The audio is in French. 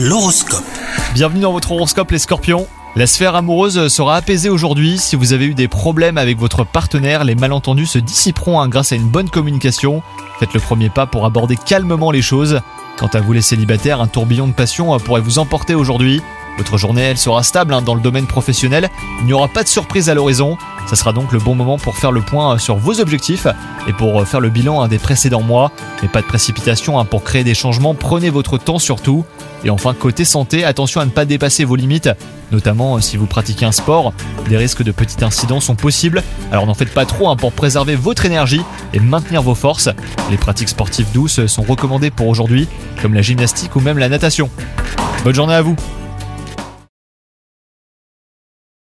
L'horoscope. Bienvenue dans votre horoscope les scorpions. La sphère amoureuse sera apaisée aujourd'hui. Si vous avez eu des problèmes avec votre partenaire, les malentendus se dissiperont hein, grâce à une bonne communication. Faites le premier pas pour aborder calmement les choses. Quant à vous les célibataires, un tourbillon de passion euh, pourrait vous emporter aujourd'hui. Votre journée, elle sera stable hein, dans le domaine professionnel. Il n'y aura pas de surprise à l'horizon. Ça sera donc le bon moment pour faire le point euh, sur vos objectifs et pour euh, faire le bilan hein, des précédents mois. Mais pas de précipitation hein, pour créer des changements. Prenez votre temps surtout. Et enfin, côté santé, attention à ne pas dépasser vos limites, notamment euh, si vous pratiquez un sport. Des risques de petits incidents sont possibles. Alors n'en faites pas trop pour préserver votre énergie et maintenir vos forces. Les pratiques sportives douces sont recommandées pour aujourd'hui, comme la gymnastique ou même la natation. Bonne journée à vous